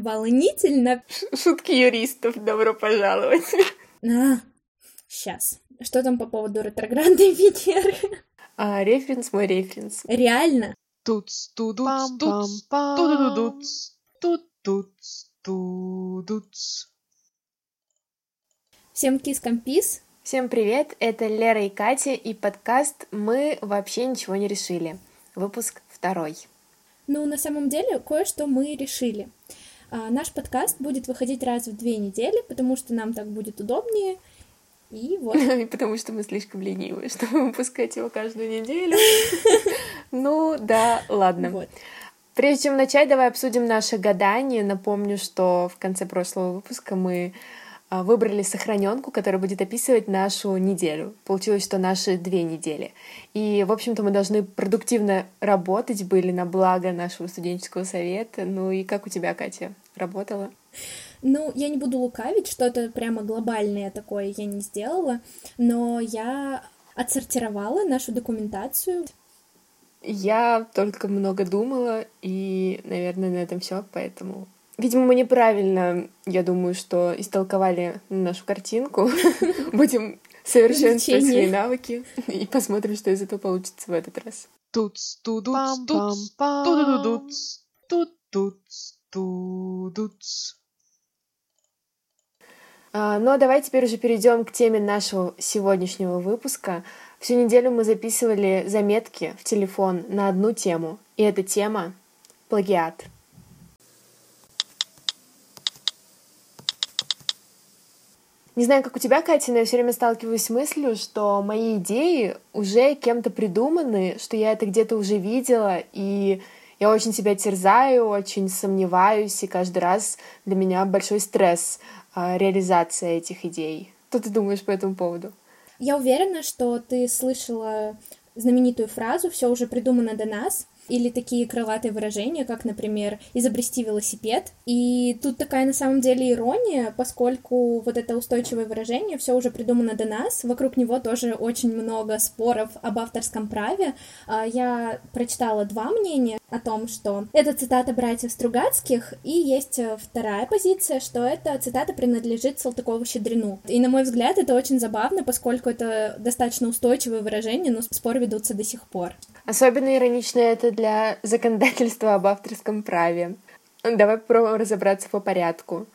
Волнительно. Шутки юристов, добро пожаловать. А, сейчас. Что там по поводу ретроградной Венеры? А, референс мой референс. Реально? Туц, тудуц, туц, тудудуц, тут, туц, тудуц. Всем кис-компис. Всем привет, это Лера и Катя и подкаст «Мы вообще ничего не решили». Выпуск второй. Ну, на самом деле, кое-что мы решили. А, наш подкаст будет выходить раз в две недели, потому что нам так будет удобнее. И вот. И потому что мы слишком ленивые, чтобы выпускать его каждую неделю. Ну да, ладно. Вот. Прежде чем начать, давай обсудим наше гадание. Напомню, что в конце прошлого выпуска мы выбрали сохраненку, которая будет описывать нашу неделю. Получилось, что наши две недели. И, в общем-то, мы должны продуктивно работать были на благо нашего студенческого совета. Ну и как у тебя, Катя, работала? Ну, я не буду лукавить, что-то прямо глобальное такое я не сделала, но я отсортировала нашу документацию. Я только много думала, и, наверное, на этом все, поэтому Видимо, мы неправильно, я думаю, что истолковали нашу картинку. Будем совершенствовать свои навыки и посмотрим, что из этого получится в этот раз. Туц, тудуц, туц, тудудуц, тут, туц, тудуц. А, ну а давай теперь уже перейдем к теме нашего сегодняшнего выпуска. Всю неделю мы записывали заметки в телефон на одну тему, и эта тема — плагиат. Не знаю, как у тебя, Катя, но я все время сталкиваюсь с мыслью, что мои идеи уже кем-то придуманы, что я это где-то уже видела, и я очень себя терзаю, очень сомневаюсь, и каждый раз для меня большой стресс э, реализация этих идей. Что ты думаешь по этому поводу? Я уверена, что ты слышала знаменитую фразу «все уже придумано до нас», или такие крылатые выражения, как, например, изобрести велосипед. И тут такая на самом деле ирония, поскольку вот это устойчивое выражение все уже придумано до нас, вокруг него тоже очень много споров об авторском праве. А, я прочитала два мнения о том, что это цитата братьев Стругацких, и есть вторая позиция, что эта цитата принадлежит Салтыкову-Щедрину. И, на мой взгляд, это очень забавно, поскольку это достаточно устойчивое выражение, но споры ведутся до сих пор. Особенно иронично это для законодательства об авторском праве. Давай попробуем разобраться по порядку.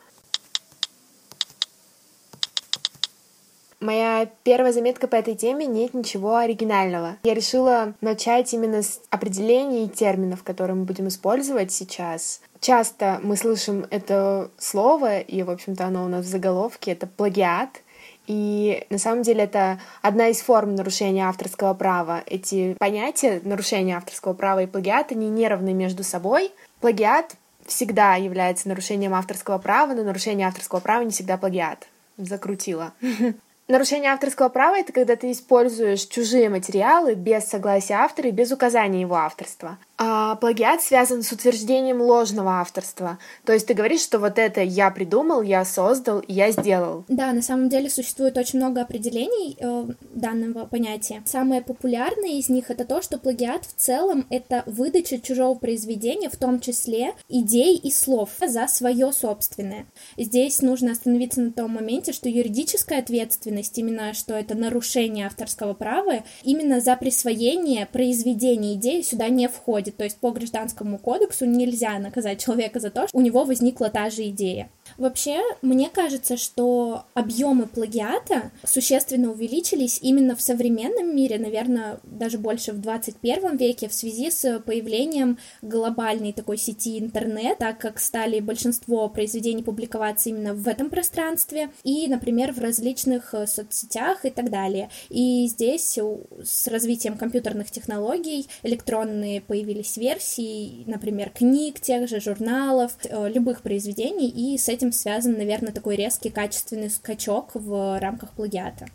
Моя первая заметка по этой теме нет ничего оригинального. Я решила начать именно с определений терминов, которые мы будем использовать сейчас. Часто мы слышим это слово, и, в общем-то, оно у нас в заголовке, это плагиат — и на самом деле это одна из форм нарушения авторского права. Эти понятия нарушения авторского права и плагиат, они не равны между собой. Плагиат всегда является нарушением авторского права, но нарушение авторского права не всегда плагиат. Закрутила. Нарушение авторского права — это когда ты используешь чужие материалы без согласия автора и без указания его авторства. А плагиат связан с утверждением ложного авторства. То есть ты говоришь, что вот это я придумал, я создал, я сделал. Да, на самом деле существует очень много определений э, данного понятия. Самое популярное из них это то, что плагиат в целом это выдача чужого произведения, в том числе идей и слов за свое собственное. Здесь нужно остановиться на том моменте, что юридическая ответственность, именно что это нарушение авторского права, именно за присвоение произведения идеи сюда не входит. То есть по гражданскому кодексу нельзя наказать человека за то, что у него возникла та же идея. Вообще, мне кажется, что объемы плагиата существенно увеличились именно в современном мире, наверное, даже больше в 21 веке, в связи с появлением глобальной такой сети интернет, так как стали большинство произведений публиковаться именно в этом пространстве и, например, в различных э, соцсетях и так далее. И здесь с развитием компьютерных технологий электронные появились версии, например, книг, тех же журналов, э, любых произведений, и с этим связан, наверное, такой резкий качественный скачок в рамках плагиата.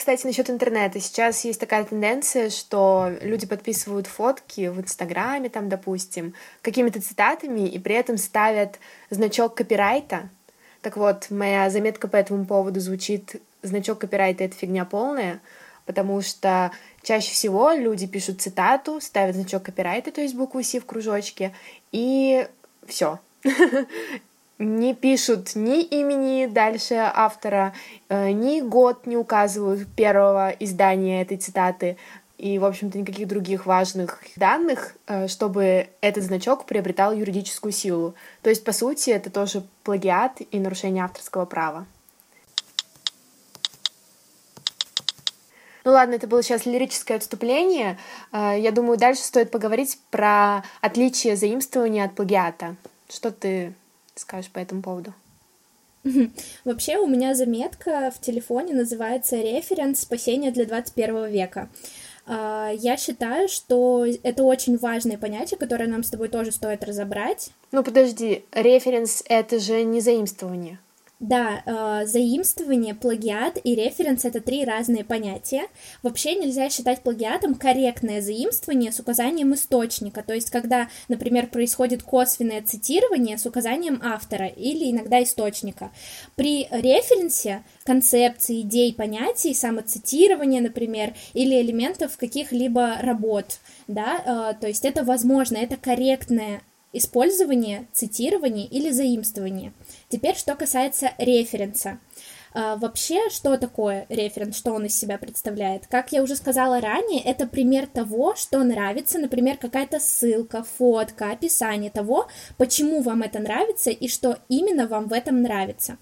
Кстати, насчет интернета. Сейчас есть такая тенденция, что люди подписывают фотки в Инстаграме, там, допустим, какими-то цитатами, и при этом ставят значок копирайта. Так вот, моя заметка по этому поводу звучит «значок копирайта — это фигня полная», потому что чаще всего люди пишут цитату, ставят значок копирайта, то есть букву «Си» в кружочке, и все. Не пишут ни имени дальше автора, э, ни год не указывают первого издания этой цитаты, и, в общем-то, никаких других важных данных, э, чтобы этот значок приобретал юридическую силу. То есть, по сути, это тоже плагиат и нарушение авторского права. Ну ладно, это было сейчас лирическое отступление. Э, я думаю, дальше стоит поговорить про отличие заимствования от плагиата. Что ты скажешь по этому поводу? Вообще у меня заметка в телефоне называется «Референс спасения для 21 века». А, я считаю, что это очень важное понятие, которое нам с тобой тоже стоит разобрать. Ну подожди, референс — это же не заимствование. Да, э, заимствование, плагиат и референс — это три разные понятия. Вообще нельзя считать плагиатом корректное заимствование с указанием источника, то есть когда, например, происходит косвенное цитирование с указанием автора или иногда источника. При референсе концепции, идей, понятий, самоцитирования, например, или элементов каких-либо работ, да, э, то есть это возможно, это корректное использование, цитирование или заимствование. Теперь, что касается референса. А, вообще, что такое референс, что он из себя представляет? Как я уже сказала ранее, это пример того, что нравится, например, какая-то ссылка, фотка, описание того, почему вам это нравится и что именно вам в этом нравится.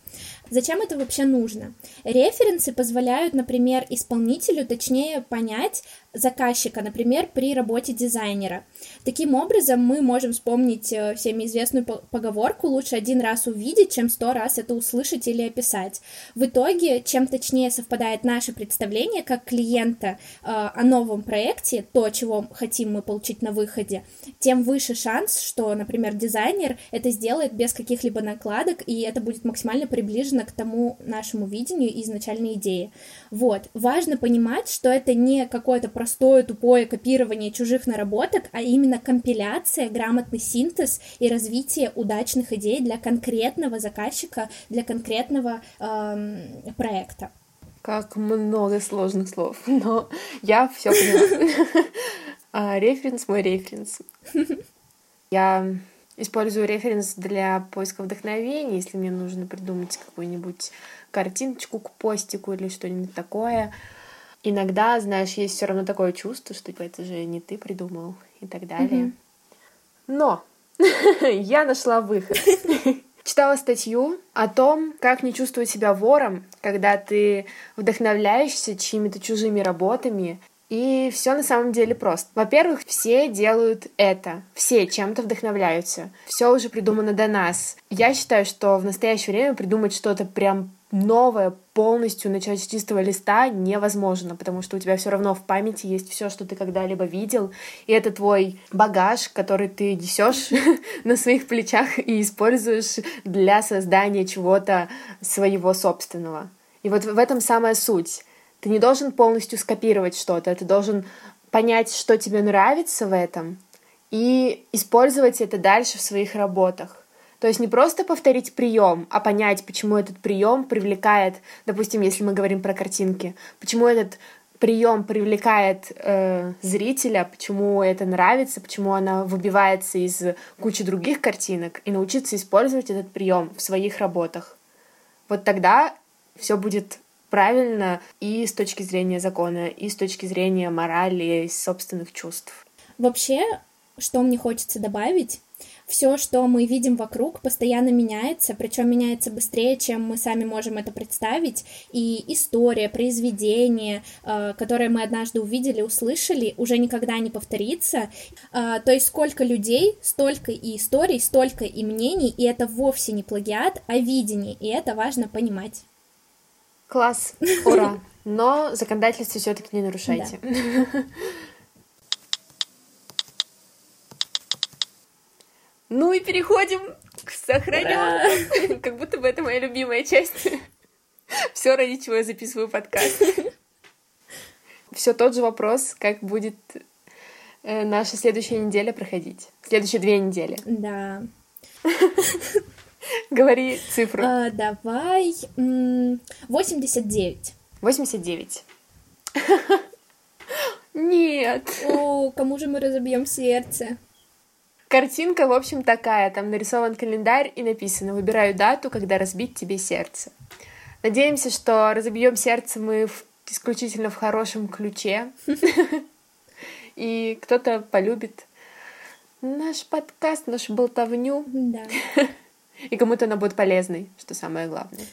Зачем это вообще нужно? Референсы позволяют, например, исполнителю точнее понять заказчика, например, при работе дизайнера. Таким образом, мы можем вспомнить э, всеми известную поговорку «лучше один раз увидеть, чем сто раз это услышать или описать». В итоге, чем точнее совпадает наше представление как клиента э, о новом проекте, то, чего хотим мы получить на выходе, тем выше шанс, что, например, дизайнер это сделает без каких-либо накладок, и это будет максимально приближено к тому нашему видению и изначальной идее. Вот. Важно понимать, что это не какое-то простое, тупое копирование чужих наработок, а именно компиляция, грамотный синтез и развитие удачных идей для конкретного заказчика, для конкретного эм, проекта. Как много сложных слов, но я все поняла. А, референс мой референс. Я Использую референс для поиска вдохновения, если мне нужно придумать какую-нибудь картиночку к постику или что-нибудь такое. Иногда, знаешь, есть все равно такое чувство, что типа, это же не ты придумал и так далее. Mm-hmm. Но я нашла выход. Читала статью о том, как не чувствовать себя вором, когда ты вдохновляешься чьими-то чужими работами и все на самом деле просто. Во-первых, все делают это. Все чем-то вдохновляются. Все уже придумано до нас. Я считаю, что в настоящее время придумать что-то прям новое, полностью начать с чистого листа невозможно, потому что у тебя все равно в памяти есть все, что ты когда-либо видел, и это твой багаж, который ты несешь на своих плечах и используешь для создания чего-то своего собственного. И вот в этом самая суть. Ты не должен полностью скопировать что-то, ты должен понять, что тебе нравится в этом, и использовать это дальше в своих работах. То есть не просто повторить прием, а понять, почему этот прием привлекает, допустим, если мы говорим про картинки, почему этот прием привлекает э, зрителя, почему это нравится, почему она выбивается из кучи других картинок, и научиться использовать этот прием в своих работах. Вот тогда все будет правильно и с точки зрения закона, и с точки зрения морали, и собственных чувств. Вообще, что мне хочется добавить, все, что мы видим вокруг, постоянно меняется, причем меняется быстрее, чем мы сами можем это представить. И история, произведение, э, которое мы однажды увидели, услышали, уже никогда не повторится. Э, то есть сколько людей, столько и историй, столько и мнений, и это вовсе не плагиат, а видение, и это важно понимать. Класс, ура! Но законодательство все-таки не нарушайте. Да. Ну и переходим к сохраненным. Как будто бы это моя любимая часть. Все, ради чего я записываю подкаст. Все тот же вопрос, как будет э, наша следующая неделя проходить. Следующие две недели. Да. Говори цифру. А, давай 89. 89. Нет. О, кому же мы разобьем сердце? Картинка, в общем, такая. Там нарисован календарь и написано «Выбираю дату, когда разбить тебе сердце». Надеемся, что разобьем сердце мы в, исключительно в хорошем ключе. И кто-то полюбит наш подкаст, нашу болтовню. Да. И кому-то она будет полезной, что самое главное.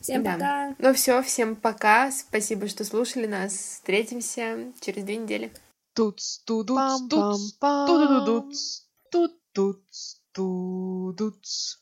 Всем Да. пока. Ну все, всем пока. Спасибо, что слушали нас. Встретимся через две недели. Туц, тудуц, туц, Пам-пам-пам. тудудудуц, тут, туц, тудуц.